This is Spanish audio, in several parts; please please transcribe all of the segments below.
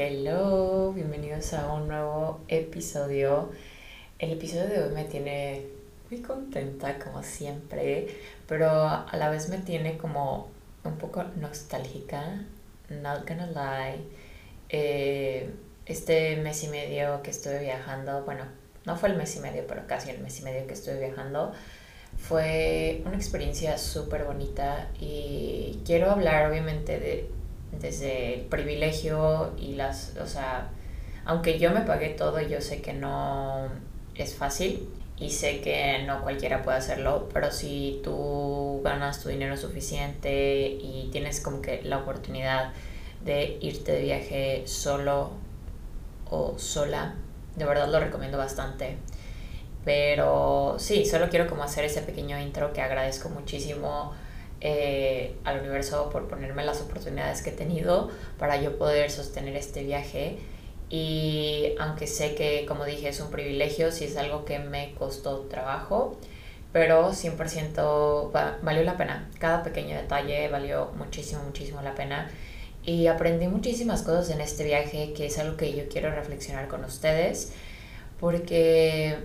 Hello, bienvenidos a un nuevo episodio. El episodio de hoy me tiene muy contenta como siempre, pero a la vez me tiene como un poco nostálgica, not gonna lie. Eh, este mes y medio que estuve viajando, bueno, no fue el mes y medio, pero casi el mes y medio que estuve viajando, fue una experiencia súper bonita y quiero hablar obviamente de desde el privilegio y las, o sea, aunque yo me pagué todo, yo sé que no es fácil y sé que no cualquiera puede hacerlo, pero si tú ganas tu dinero suficiente y tienes como que la oportunidad de irte de viaje solo o sola, de verdad lo recomiendo bastante. Pero sí, solo quiero como hacer ese pequeño intro que agradezco muchísimo eh, al universo por ponerme las oportunidades que he tenido para yo poder sostener este viaje. Y aunque sé que, como dije, es un privilegio, si es algo que me costó trabajo, pero 100% valió la pena. Cada pequeño detalle valió muchísimo, muchísimo la pena. Y aprendí muchísimas cosas en este viaje, que es algo que yo quiero reflexionar con ustedes, porque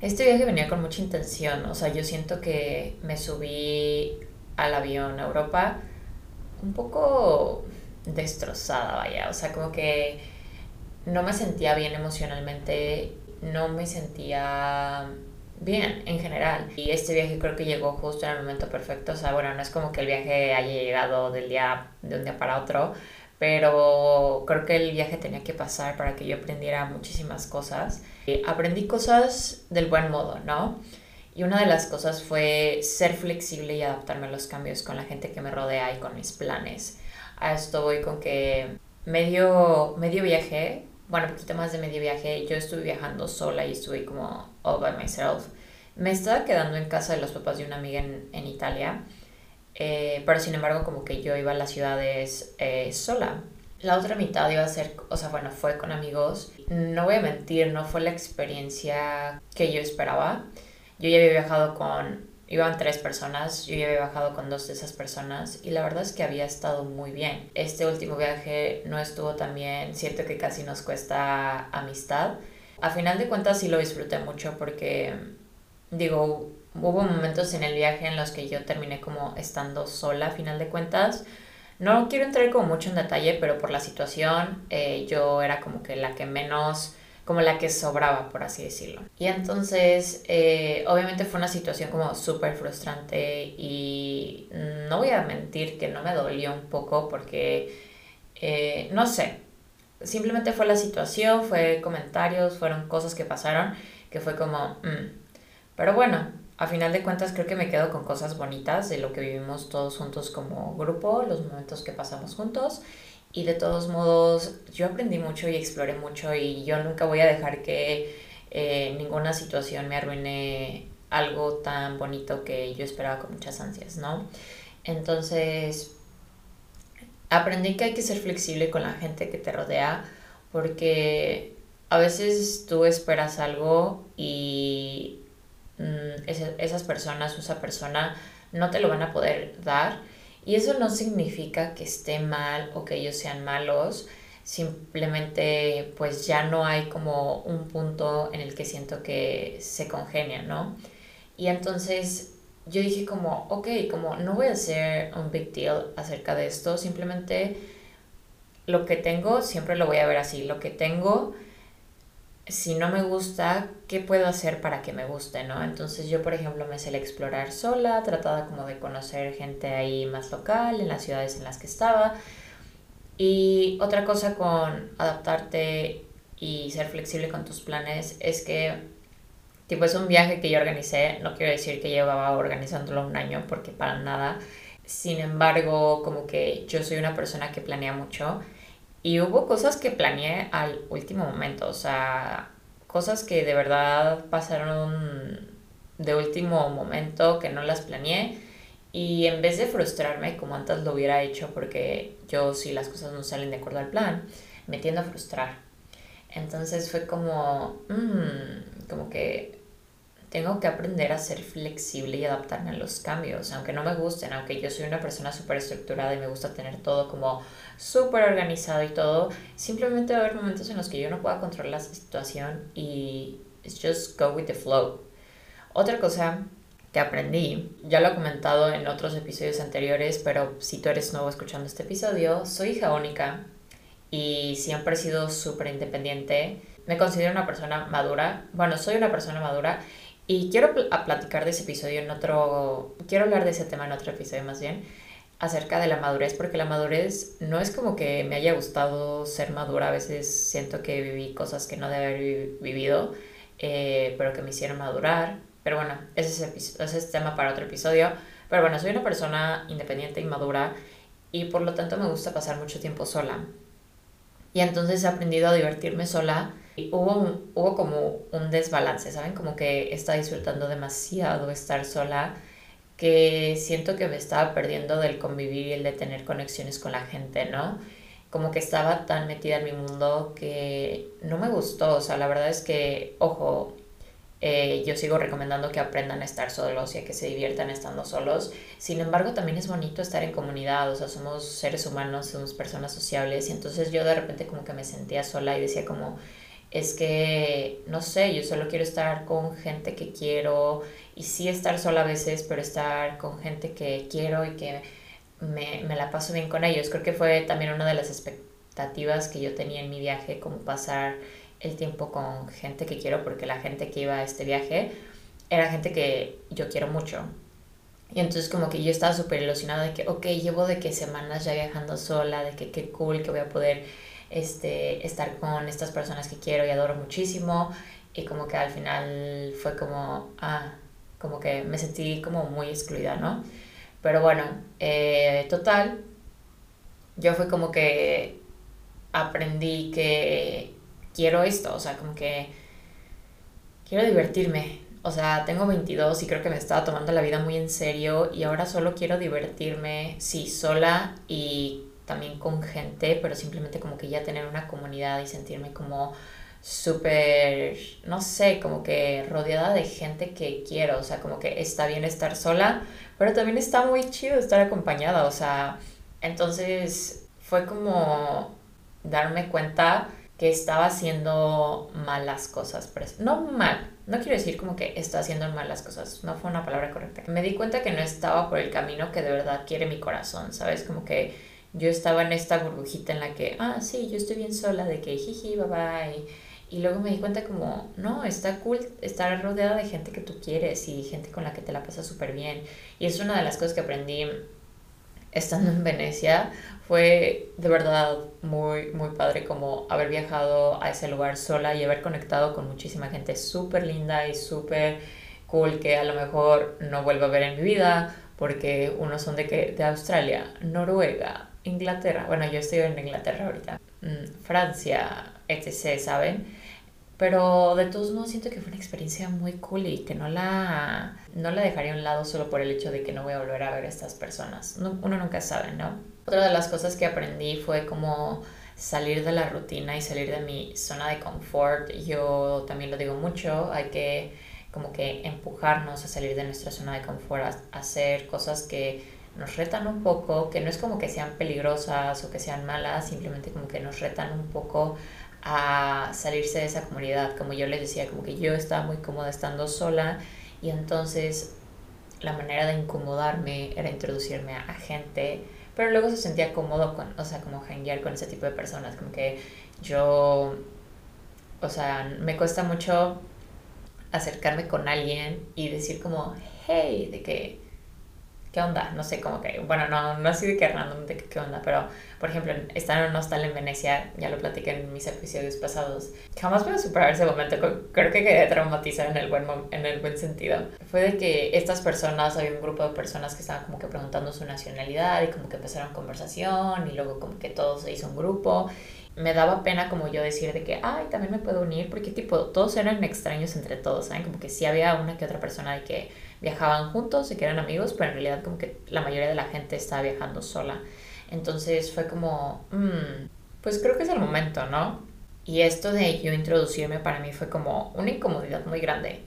este viaje venía con mucha intención, o sea, yo siento que me subí al avión a Europa un poco destrozada, vaya, o sea, como que no me sentía bien emocionalmente, no me sentía bien en general. Y este viaje creo que llegó justo en el momento perfecto, o sea, bueno, no es como que el viaje haya llegado del día, de un día para otro, pero creo que el viaje tenía que pasar para que yo aprendiera muchísimas cosas. aprendí cosas del buen modo, ¿no? Y una de las cosas fue ser flexible y adaptarme a los cambios con la gente que me rodea y con mis planes. A esto voy con que medio, medio viaje, bueno, poquito más de medio viaje, yo estuve viajando sola y estuve como all by myself. Me estaba quedando en casa de los papás de una amiga en, en Italia, eh, pero sin embargo como que yo iba a las ciudades eh, sola. La otra mitad iba a ser, o sea, bueno, fue con amigos. No voy a mentir, no fue la experiencia que yo esperaba yo ya había viajado con, iban tres personas, yo ya había viajado con dos de esas personas y la verdad es que había estado muy bien. Este último viaje no estuvo tan bien, siento que casi nos cuesta amistad. A final de cuentas sí lo disfruté mucho porque, digo, hubo momentos en el viaje en los que yo terminé como estando sola a final de cuentas. No quiero entrar como mucho en detalle, pero por la situación eh, yo era como que la que menos como la que sobraba, por así decirlo. Y entonces, eh, obviamente fue una situación como súper frustrante y no voy a mentir que no me dolió un poco porque, eh, no sé, simplemente fue la situación, fue comentarios, fueron cosas que pasaron, que fue como, mm". pero bueno, a final de cuentas creo que me quedo con cosas bonitas de lo que vivimos todos juntos como grupo, los momentos que pasamos juntos y de todos modos yo aprendí mucho y exploré mucho y yo nunca voy a dejar que eh, ninguna situación me arruine algo tan bonito que yo esperaba con muchas ansias, ¿no? Entonces, aprendí que hay que ser flexible con la gente que te rodea porque a veces tú esperas algo y mm, esas personas esa persona no te lo van a poder dar y eso no significa que esté mal o que ellos sean malos, simplemente pues ya no hay como un punto en el que siento que se congenian, ¿no? Y entonces yo dije como, ok, como no voy a hacer un big deal acerca de esto, simplemente lo que tengo siempre lo voy a ver así, lo que tengo si no me gusta, ¿qué puedo hacer para que me guste, no? Entonces yo, por ejemplo, me sé explorar sola, trataba como de conocer gente ahí más local, en las ciudades en las que estaba. Y otra cosa con adaptarte y ser flexible con tus planes es que, tipo, es un viaje que yo organicé, no quiero decir que llevaba organizándolo un año, porque para nada. Sin embargo, como que yo soy una persona que planea mucho y hubo cosas que planeé al último momento, o sea, cosas que de verdad pasaron de último momento que no las planeé. Y en vez de frustrarme como antes lo hubiera hecho, porque yo si las cosas no salen de acuerdo al plan, me tiendo a frustrar. Entonces fue como, mmm, como que tengo que aprender a ser flexible y adaptarme a los cambios, aunque no me gusten, aunque yo soy una persona súper estructurada y me gusta tener todo como súper organizado y todo, simplemente va a haber momentos en los que yo no pueda controlar la situación y it's just go with the flow. Otra cosa que aprendí, ya lo he comentado en otros episodios anteriores, pero si tú eres nuevo escuchando este episodio, soy hija única y siempre he sido súper independiente. Me considero una persona madura, bueno, soy una persona madura y quiero pl platicar de ese episodio en otro, quiero hablar de ese tema en otro episodio más bien, acerca de la madurez, porque la madurez no es como que me haya gustado ser madura, a veces siento que viví cosas que no debe haber vivido, eh, pero que me hicieron madurar, pero bueno, ese es, ese es tema para otro episodio, pero bueno, soy una persona independiente y madura y por lo tanto me gusta pasar mucho tiempo sola. Y entonces he aprendido a divertirme sola hubo, hubo como un desbalance, ¿saben? Como que estaba disfrutando demasiado estar sola, que siento que me estaba perdiendo del convivir y el de tener conexiones con la gente, ¿no? Como que estaba tan metida en mi mundo que no me gustó, o sea, la verdad es que, ojo, eh, yo sigo recomendando que aprendan a estar solos y a que se diviertan estando solos. Sin embargo, también es bonito estar en comunidad, o sea, somos seres humanos, somos personas sociables y entonces yo de repente como que me sentía sola y decía como, es que, no sé, yo solo quiero estar con gente que quiero y sí estar sola a veces, pero estar con gente que quiero y que me, me la paso bien con ellos. Creo que fue también una de las expectativas que yo tenía en mi viaje, como pasar el tiempo con gente que quiero, porque la gente que iba a este viaje era gente que yo quiero mucho. Y entonces como que yo estaba súper ilusionada de que, ok, llevo de que semanas ya viajando sola, de que qué cool que voy a poder este, estar con estas personas que quiero y adoro muchísimo y como que al final fue como, ah, como que me sentí como muy excluida, ¿no? Pero bueno, eh, total, yo fue como que aprendí que quiero esto, o sea, como que quiero divertirme. O sea, tengo 22 y creo que me estaba tomando la vida muy en serio y ahora solo quiero divertirme, sí, sola y también con gente, pero simplemente como que ya tener una comunidad y sentirme como súper, no sé, como que rodeada de gente que quiero, o sea, como que está bien estar sola, pero también está muy chido estar acompañada, o sea, entonces fue como darme cuenta que estaba haciendo malas cosas, pero no mal, no quiero decir como que está haciendo malas cosas, no fue una palabra correcta. Me di cuenta que no estaba por el camino que de verdad quiere mi corazón, ¿sabes? Como que yo estaba en esta burbujita en la que, ah, sí, yo estoy bien sola, de que jiji, bye bye. Y luego me di cuenta como, no, está cool estar rodeada de gente que tú quieres y gente con la que te la pasas súper bien. Y es una de las cosas que aprendí estando en Venecia. Fue de verdad muy, muy padre como haber viajado a ese lugar sola y haber conectado con muchísima gente súper linda y súper cool que a lo mejor no vuelvo a ver en mi vida porque unos son de, que, de Australia, Noruega, Inglaterra, bueno, yo estoy en Inglaterra ahorita, mm, Francia, etc., ¿saben? Pero de todos modos siento que fue una experiencia muy cool y que no la, no la dejaría a un lado solo por el hecho de que no voy a volver a ver a estas personas. uno nunca sabe, ¿no? Otra de las cosas que aprendí fue como salir de la rutina y salir de mi zona de confort. Yo también lo digo mucho, hay que como que empujarnos a salir de nuestra zona de confort, a hacer cosas que nos retan un poco, que no es como que sean peligrosas o que sean malas, simplemente como que nos retan un poco a salirse de esa comunidad. Como yo les decía, como que yo estaba muy cómoda estando sola y entonces la manera de incomodarme era introducirme a, gente, pero luego se sentía cómodo con, o sea, como hanguear con ese tipo de personas, como que yo, o sea, me cuesta mucho acercarme con alguien y decir como, hey, de que ¿qué onda? No sé, como que, bueno, no, no así de que random de qué onda, pero por ejemplo, estar en un hostal en Venecia, ya lo platiqué en mis episodios pasados, jamás voy a superar ese momento, creo que quedé traumatizada en el buen, en el buen sentido. Fue de que estas personas, había un grupo de personas que estaban como que preguntando su nacionalidad y como que empezaron conversación y luego como que todo se hizo un grupo me daba pena como yo decir de que, ay, también me puedo unir, porque tipo, todos eran extraños entre todos, ¿saben? Como que sí había una que otra persona de que viajaban juntos y que eran amigos, pero en realidad como que la mayoría de la gente estaba viajando sola. Entonces fue como, mm, pues creo que es el momento, ¿no? Y esto de yo introducirme para mí fue como una incomodidad muy grande,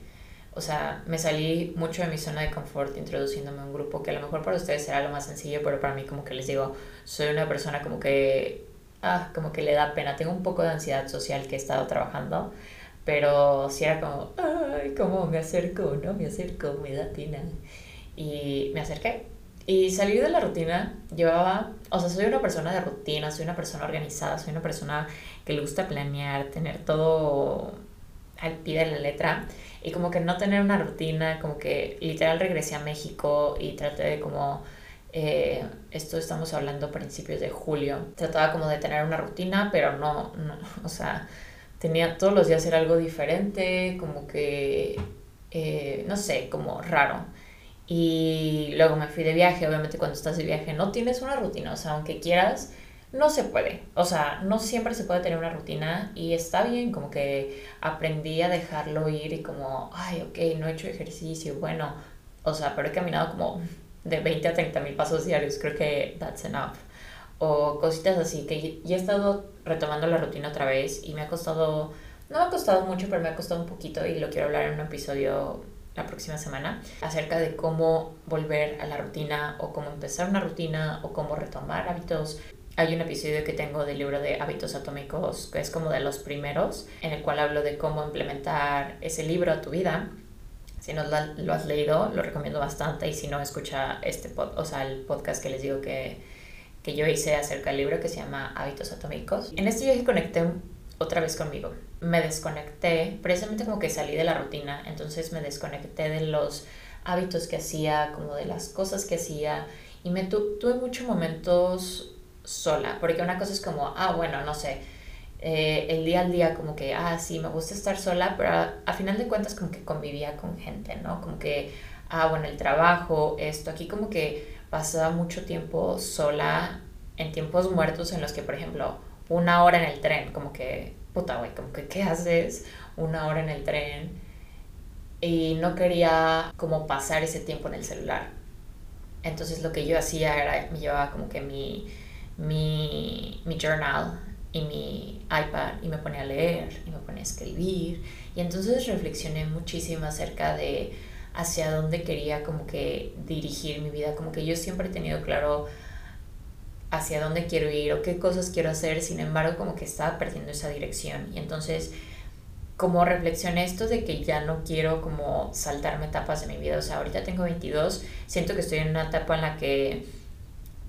o sea, me salí mucho de mi zona de confort introduciéndome a un grupo que a lo mejor para ustedes será lo más sencillo, pero para mí como que les digo, soy una persona como que, ah, como que le da pena. Tengo un poco de ansiedad social que he estado trabajando, pero si era como, ay, ¿cómo me acerco? No, me acerco, me da pena. Y me acerqué. Y salir de la rutina llevaba, o sea, soy una persona de rutina, soy una persona organizada, soy una persona que le gusta planear, tener todo al pie de la letra y como que no tener una rutina, como que literal regresé a México y traté de como, eh, esto estamos hablando principios de julio, trataba como de tener una rutina, pero no, no o sea, tenía todos los días era algo diferente, como que, eh, no sé, como raro. Y luego me fui de viaje, obviamente cuando estás de viaje no tienes una rutina, o sea, aunque quieras, no se puede. O sea, no siempre se puede tener una rutina y está bien, como que aprendí a dejarlo ir y como, ay, ok, no he hecho ejercicio, bueno, o sea, pero he caminado como de 20 a 30 mil pasos diarios, creo que that's enough. O cositas así, que ya he estado retomando la rutina otra vez y me ha costado, no me ha costado mucho, pero me ha costado un poquito y lo quiero hablar en un episodio la próxima semana acerca de cómo volver a la rutina o cómo empezar una rutina o cómo retomar hábitos hay un episodio que tengo del libro de hábitos atómicos, que es como de los primeros, en el cual hablo de cómo implementar ese libro a tu vida. Si no lo has leído, lo recomiendo bastante y si no, escucha este pod, o sea, el podcast que les digo que, que yo hice acerca del libro que se llama Hábitos Atómicos. En este viaje conecté otra vez conmigo. Me desconecté, precisamente como que salí de la rutina, entonces me desconecté de los hábitos que hacía, como de las cosas que hacía y me tuve muchos momentos sola, porque una cosa es como, ah, bueno, no sé, eh, el día al día como que, ah, sí, me gusta estar sola, pero a, final de cuentas como que convivía con gente, ¿no? Como que, ah, bueno, el trabajo, esto, aquí como que pasaba mucho tiempo sola en tiempos muertos en los que, por ejemplo, una hora en el tren, como que, puta, güey, como que, ¿qué haces una hora en el tren? Y no quería como pasar ese tiempo en el celular. Entonces lo que yo hacía era, me llevaba como que mi mi, mi journal y mi iPad y me ponía a leer y me ponía a escribir y entonces reflexioné muchísimo acerca de hacia dónde quería como que dirigir mi vida, como que yo siempre he tenido claro hacia dónde quiero ir o qué cosas quiero hacer, sin embargo como que estaba perdiendo esa dirección. Y entonces como reflexioné esto de que ya no quiero como saltarme etapas de mi vida, o sea, ahorita tengo 22, siento que estoy en una etapa en la que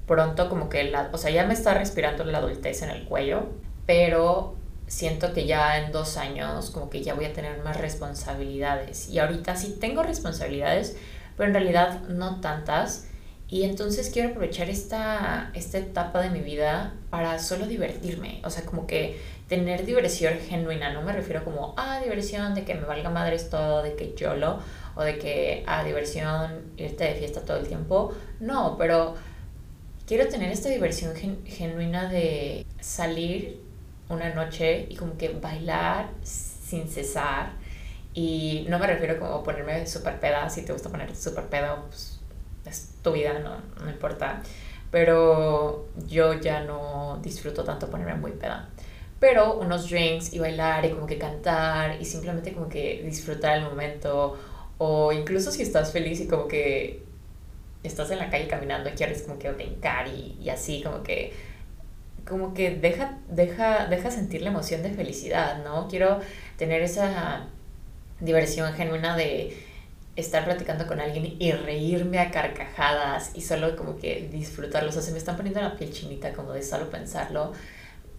pronto como que la, o sea, ya me está respirando la adultez en el cuello, pero siento que ya en dos años como que ya voy a tener más responsabilidades. Y ahorita sí tengo responsabilidades, pero en realidad no tantas. Y entonces quiero aprovechar esta, esta etapa de mi vida para solo divertirme. O sea, como que tener diversión genuina. No me refiero como, ah, diversión de que me valga madres todo, de que yo lo, o de que, ah, diversión, irte de fiesta todo el tiempo. No, pero quiero tener esta diversión genuina de salir una noche y como que bailar sin cesar. Y no me refiero como ponerme súper peda, si te gusta ponerte súper peda, pues es tu vida, no, no importa. Pero yo ya no disfruto tanto ponerme muy peda. Pero unos drinks y bailar y como que cantar y simplemente como que disfrutar el momento. O incluso si estás feliz y como que estás en la calle caminando y quieres como que brincar y, y así como que como que deja, deja, deja sentir la emoción de felicidad, ¿no? Quiero tener esa diversión genuina de estar platicando con alguien y reírme a carcajadas y solo como que disfrutarlo. O sea, se me están poniendo la piel chinita como de solo pensarlo,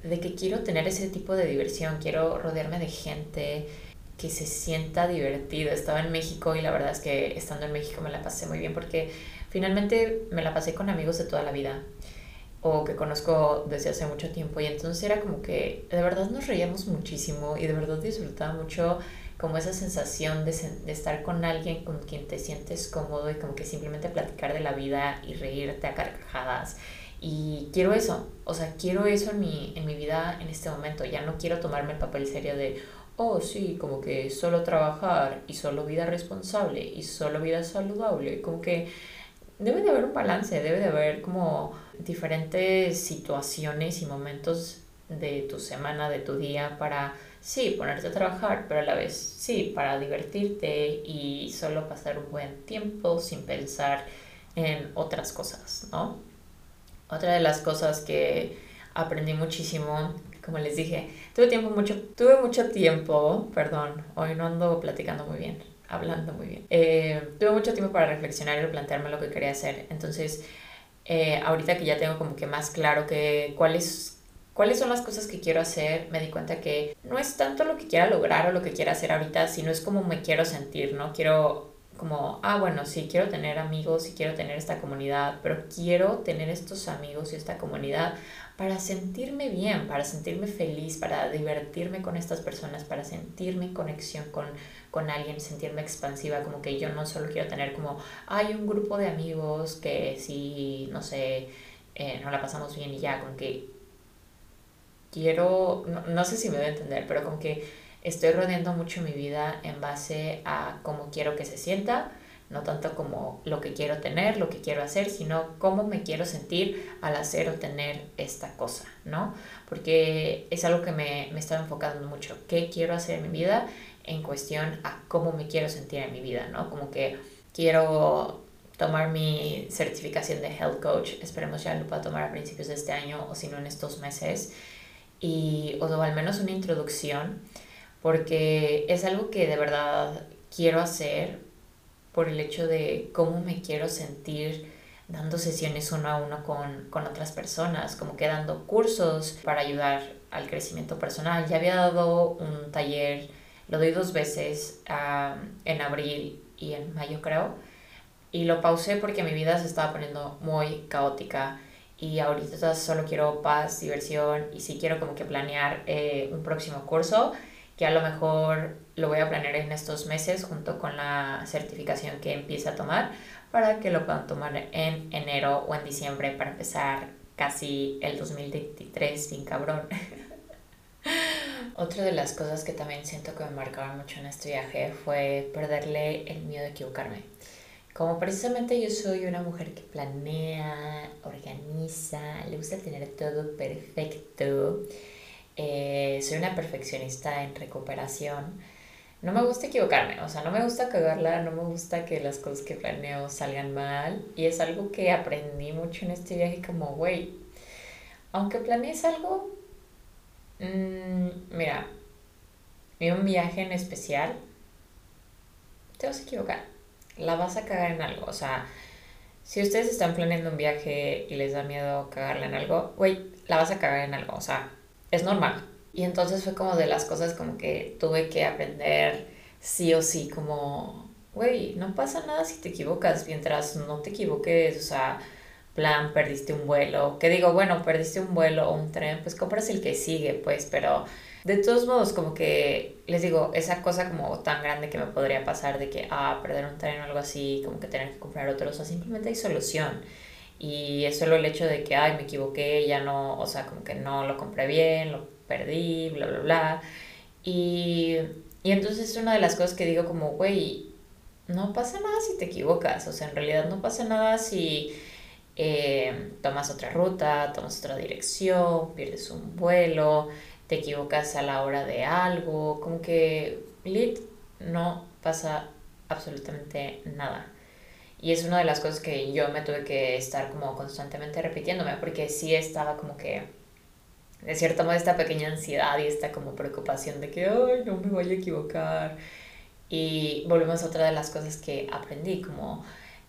de que quiero tener ese tipo de diversión, quiero rodearme de gente que se sienta divertido. Estaba en México y la verdad es que estando en México me la pasé muy bien porque Finalmente me la pasé con amigos de toda la vida o que conozco desde hace mucho tiempo y entonces era como que de verdad nos reíamos muchísimo y de verdad disfrutaba mucho como esa sensación de, de, estar con alguien con quien te sientes cómodo y como que simplemente platicar de la vida y reírte a carcajadas. Y quiero eso, o sea, quiero eso en mi, en mi vida en este momento. Ya no quiero tomarme el papel serio de, oh sí, como que solo trabajar y solo vida responsable y solo vida saludable. Como que debe de haber un balance, debe de haber como diferentes situaciones y momentos de tu semana, de tu día para, sí, ponerte a trabajar, pero a la vez, sí, para divertirte y solo pasar un buen tiempo sin pensar en otras cosas, ¿no? Otra de las cosas que aprendí muchísimo, como les dije, tuve tiempo mucho, tuve mucho tiempo, perdón, hoy no ando platicando muy bien, hablando muy bien. Eh, tuve mucho tiempo para reflexionar y plantearme lo que quería hacer. Entonces, eh, ahorita que ya tengo como que más claro que cuáles cuáles son las cosas que quiero hacer, me di cuenta que no es tanto lo que quiera lograr o lo que quiera hacer ahorita, sino es como me quiero sentir, ¿no? Quiero como, ah, bueno, sí, quiero tener amigos y quiero tener esta comunidad, pero quiero tener estos amigos y esta comunidad para sentirme bien, para sentirme feliz, para divertirme con estas personas, para sentirme en conexión con, con alguien, sentirme expansiva, como que yo no solo quiero tener como, hay un grupo de amigos que sí, no sé, eh, no la pasamos bien y ya, como que quiero, no, no sé si me voy a entender, pero como que estoy rodeando mucho mi vida en base a cómo quiero que se sienta, no tanto como lo que quiero tener, lo que quiero hacer, sino cómo me quiero sentir al hacer o tener esta cosa, ¿no? Porque es algo que me, me estaba enfocando mucho, qué quiero hacer en mi vida en cuestión a cómo me quiero sentir en mi vida, ¿no? Como que quiero tomar mi certificación de Health Coach, esperemos ya lo pueda tomar a principios de este año o si no en estos meses, y, o al menos una introducción, porque es algo que de verdad quiero hacer por el hecho de cómo me quiero sentir dando sesiones uno a uno con, con otras personas, como que dando cursos para ayudar al crecimiento personal. Ya había dado un taller, lo doy dos veces en abril y en mayo creo, y lo pausé porque mi vida se estaba poniendo muy caótica y ahorita solo quiero paz, diversión y sí quiero como que planear eh, un próximo curso que a lo mejor lo voy a planear en estos meses junto con la certificación que empiece a tomar para que lo puedan tomar en enero o en diciembre para empezar casi el 2023 sin cabrón. Otra de las cosas que también siento que me marcaron mucho en este viaje fue perderle el miedo a equivocarme. Como precisamente yo soy una mujer que planea, organiza, le gusta tener todo perfecto, eh, soy una perfeccionista en recuperación. No me gusta equivocarme, o sea, no me gusta cagarla, no me gusta que las cosas que planeo salgan mal. Y es algo que aprendí mucho en este viaje, como, güey, aunque planees algo, mmm, mira, un viaje en especial, te vas a equivocar, la vas a cagar en algo, o sea, si ustedes están planeando un viaje y les da miedo cagarla en algo, güey, la vas a cagar en algo, o sea, es normal. Y entonces fue como de las cosas como que tuve que aprender sí o sí, como, güey, no pasa nada si te equivocas, mientras no te equivoques, o sea, plan, perdiste un vuelo, que digo, bueno, perdiste un vuelo o un tren, pues compras el que sigue, pues, pero de todos modos, como que, les digo, esa cosa como tan grande que me podría pasar de que, ah, perder un tren o algo así, como que tener que comprar otro, o sea, simplemente hay solución. Y es solo el hecho de que, ay, me equivoqué, ya no, o sea, como que no lo compré bien, lo perdí, bla, bla, bla. Y, y entonces es una de las cosas que digo como, güey, no pasa nada si te equivocas, o sea, en realidad no pasa nada si eh, tomas otra ruta, tomas otra dirección, pierdes un vuelo, te equivocas a la hora de algo, como que lit no pasa absolutamente nada. Y es una de las cosas que yo me tuve que estar como constantemente repitiéndome, porque sí estaba como que, de cierto modo, esta pequeña ansiedad y esta como preocupación de que, ay, no me voy a equivocar. Y volvemos a otra de las cosas que aprendí, como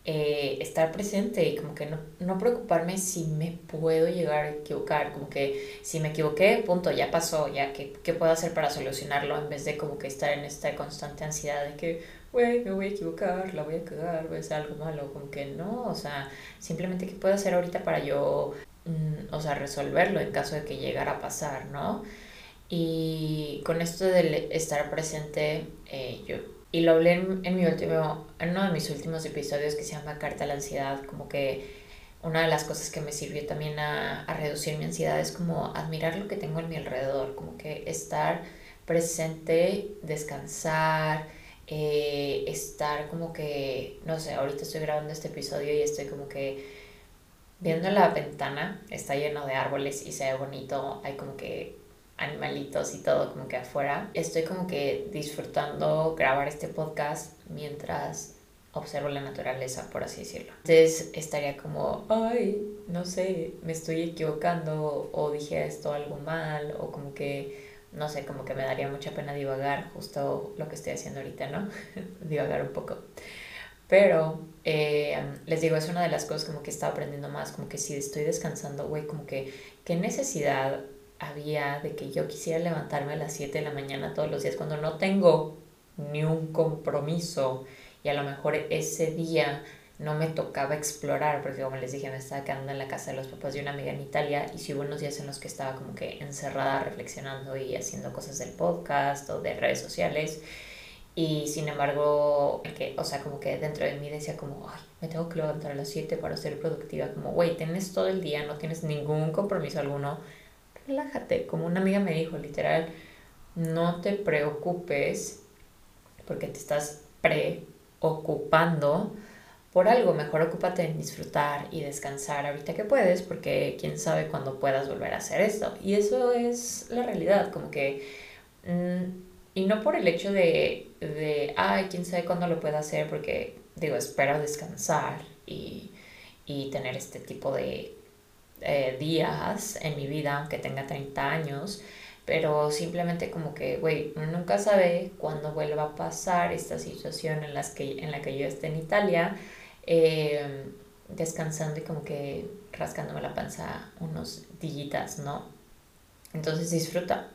eh, estar presente y como que no, no preocuparme si me puedo llegar a equivocar, como que si me equivoqué, punto, ya pasó, ya, ¿qué, qué puedo hacer para solucionarlo? En vez de como que estar en esta constante ansiedad de que, güey, me voy a equivocar, la voy a cagar, voy a hacer algo malo, como que no, o sea, simplemente qué puedo hacer ahorita para yo, mm, o sea, resolverlo en caso de que llegara a pasar, ¿no? Y con esto de estar presente, eh, yo, y lo hablé en, en, mi último, en uno de mis últimos episodios que se llama Carta a la Ansiedad, como que una de las cosas que me sirvió también a, a reducir mi ansiedad es como admirar lo que tengo en mi alrededor, como que estar presente, descansar, eh, estar como que, no sé, ahorita estoy grabando este episodio y estoy como que viendo la ventana, está lleno de árboles y se ve bonito, hay como que animalitos y todo como que afuera. Estoy como que disfrutando grabar este podcast mientras observo la naturaleza, por así decirlo. Entonces estaría como, ay, no sé, me estoy equivocando o dije esto algo mal o como que, no sé, como que me daría mucha pena divagar, justo lo que estoy haciendo ahorita, ¿no? divagar un poco. Pero eh, les digo, es una de las cosas como que estaba aprendiendo más, como que si estoy descansando, güey, como que qué necesidad había de que yo quisiera levantarme a las 7 de la mañana todos los días cuando no tengo ni un compromiso y a lo mejor ese día no me tocaba explorar, porque como les dije, me estaba quedando en la casa de los papás de una amiga en Italia y sí hubo unos días en los que estaba como que encerrada reflexionando y haciendo cosas del podcast o de redes sociales y sin embargo, que, o sea, como que dentro de mí decía como, ay, me tengo que levantar a las 7 para ser productiva, como, güey, tienes todo el día, no tienes ningún compromiso alguno, relájate, como una amiga me dijo, literal, no te preocupes porque te estás preocupando por algo, mejor ocúpate en disfrutar y descansar ahorita que puedes, porque quién sabe cuándo puedas volver a hacer esto. Y eso es la realidad, como que... Mm, y no por el hecho de, de, ay, quién sabe cuándo lo pueda hacer, porque digo, espero descansar y, y tener este tipo de eh, días en mi vida, aunque tenga 30 años, pero simplemente como que, güey, nunca sabe cuándo vuelva a pasar esta situación en, las que, en la que yo esté en Italia, eh, descansando y como que rascándome la panza unos dillitas, ¿no? Entonces disfruta,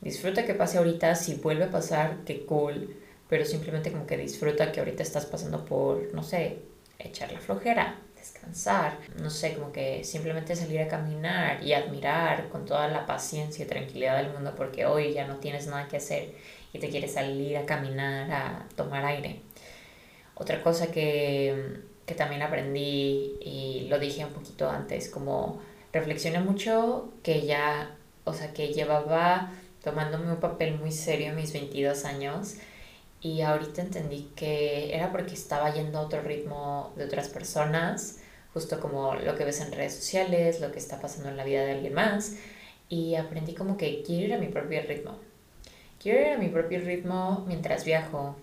disfruta que pase ahorita, si vuelve a pasar, qué cool, pero simplemente como que disfruta que ahorita estás pasando por, no sé, echar la flojera, descansar, no sé, como que simplemente salir a caminar y admirar con toda la paciencia y tranquilidad del mundo porque hoy ya no tienes nada que hacer y te quieres salir a caminar, a tomar aire. Otra cosa que, que también aprendí y lo dije un poquito antes, como reflexioné mucho que ya, o sea, que llevaba tomándome un papel muy serio en mis 22 años y ahorita entendí que era porque estaba yendo a otro ritmo de otras personas, justo como lo que ves en redes sociales, lo que está pasando en la vida de alguien más y aprendí como que quiero ir a mi propio ritmo. Quiero ir a mi propio ritmo mientras viajo,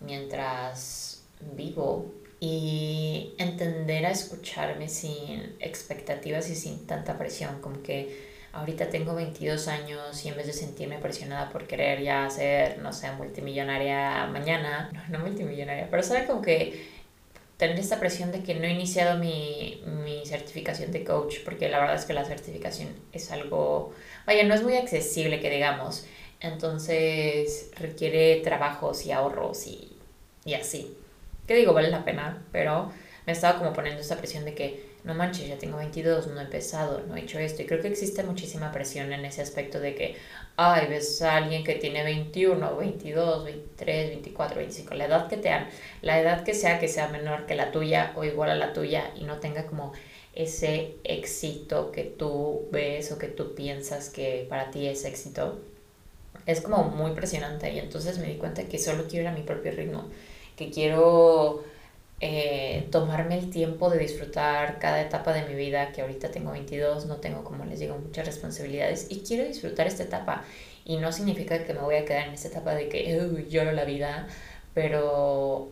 mientras vivo y entender a escucharme sin expectativas y sin tanta presión, como que ahorita tengo 22 años y en vez de sentirme presionada por querer ya ser, no sé, multimillonaria mañana, no, no multimillonaria, pero sabe como que tener esta presión de que no he iniciado mi, mi certificación de coach, porque la verdad es que la certificación es algo, vaya, no es muy accesible que digamos, entonces requiere trabajos y ahorros y, y así. Que digo, vale la pena, pero me estaba como poniendo esta presión de que no manches, ya tengo 22, no he empezado, no he hecho esto. Y creo que existe muchísima presión en ese aspecto de que, ay, ves a alguien que tiene 21, 22, 23, 24, 25, la edad que te dan, la edad que sea, que sea menor que la tuya o igual a la tuya y no tenga como ese éxito que tú ves o que tú piensas que para ti es éxito. Es como muy presionante y entonces me di cuenta que solo quiero ir a mi propio ritmo, que quiero eh, tomarme el tiempo de disfrutar cada etapa de mi vida, que ahorita tengo 22, no tengo, como les digo, muchas responsabilidades y quiero disfrutar esta etapa. Y no significa que me voy a quedar en esta etapa de que lloro la vida, pero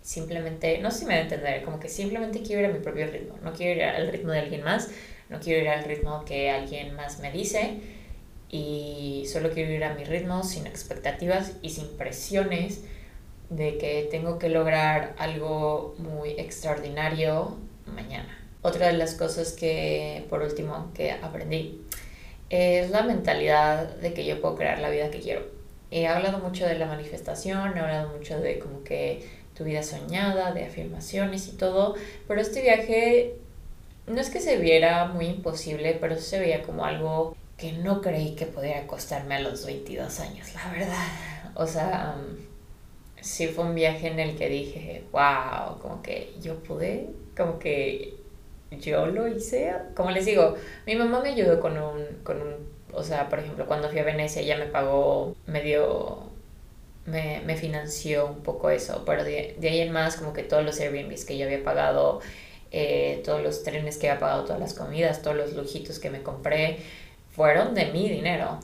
simplemente, no sé si me va a entender, como que simplemente quiero ir a mi propio ritmo, no quiero ir al ritmo de alguien más, no quiero ir al ritmo que alguien más me dice y solo quiero ir a mi ritmo sin expectativas y sin presiones de que tengo que lograr algo muy extraordinario mañana. Otra de las cosas que, por último, que aprendí es la mentalidad de que yo puedo crear la vida que quiero. He hablado mucho de la manifestación, he hablado mucho de como que tu vida soñada, de afirmaciones y todo, pero este viaje no es que se viera muy imposible, pero se veía como algo que no creí que pudiera costarme a los 22 años, la verdad. O sea, sí fue un viaje en el que dije, wow, como que yo pude, como que yo lo hice. Como les digo, mi mamá me ayudó con un, con un, o sea, por ejemplo, cuando fui a Venecia ella me pagó, me dio, me, me financió un poco eso, pero de, de ahí en más como que todos los Airbnbs que yo había pagado, eh, todos los trenes que había pagado, todas las comidas, todos los lujitos que me compré, fueron de mi dinero.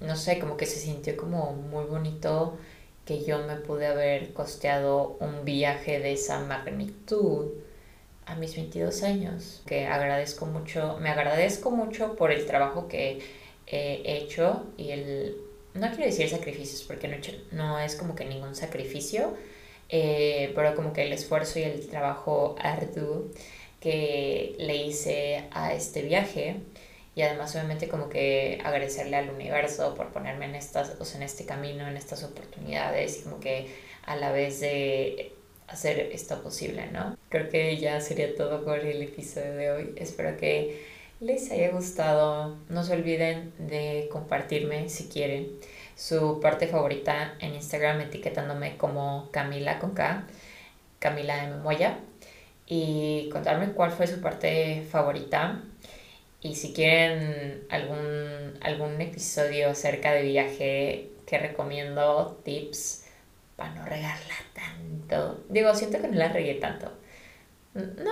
No sé, como que se sintió como muy bonito que yo me pude haber costeado un viaje de esa magnitud a mis 22 años. Que agradezco mucho, me agradezco mucho por el trabajo que he hecho y el, no quiero decir sacrificios porque no, hecho, no es como que ningún sacrificio, eh, pero como que el esfuerzo y el trabajo arduo que le hice a este viaje y además obviamente como que agradecerle al universo por ponerme en estas o en este camino en estas oportunidades y como que a la vez de hacer esto posible no creo que ya sería todo por el episodio de hoy. Espero que les haya gustado. No se olviden de compartirme si quieren su parte favorita en Instagram etiquetándome como Camila con K Camila de Memoya y contarme cuál fue su parte favorita y si quieren algún, algún episodio acerca de viaje que recomiendo, tips para no regarla tanto. Digo, siento que no la regué tanto. No, en realidad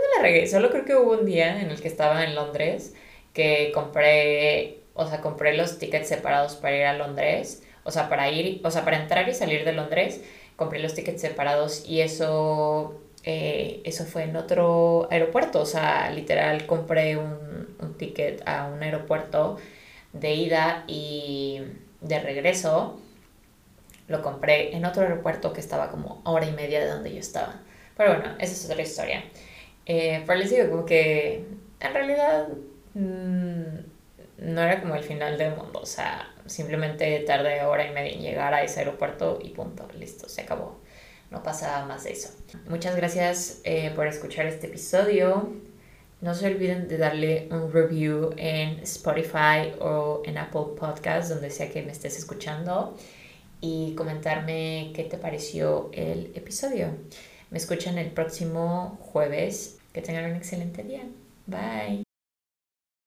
no la regué. Solo creo que hubo un día en el que estaba en Londres que compré, o sea, compré los tickets separados para ir a Londres. O sea, para ir, o sea, para entrar y salir de Londres, compré los tickets separados y eso eh, eso fue en otro aeropuerto, o sea, literal compré un, un ticket a un aeropuerto de ida y de regreso. Lo compré en otro aeropuerto que estaba como hora y media de donde yo estaba. Pero bueno, esa es otra historia. Eh, pero les digo, como que en realidad mmm, no era como el final del mundo. O sea, simplemente tardé hora y media en llegar a ese aeropuerto y punto, listo, se acabó no pasa más de eso. Muchas gracias eh, por escuchar este episodio. No se olviden de darle un review en Spotify o en Apple Podcasts, donde sea que me estés escuchando, y comentarme qué te pareció el episodio. Me escuchan el próximo jueves. Que tengan un excelente día. Bye.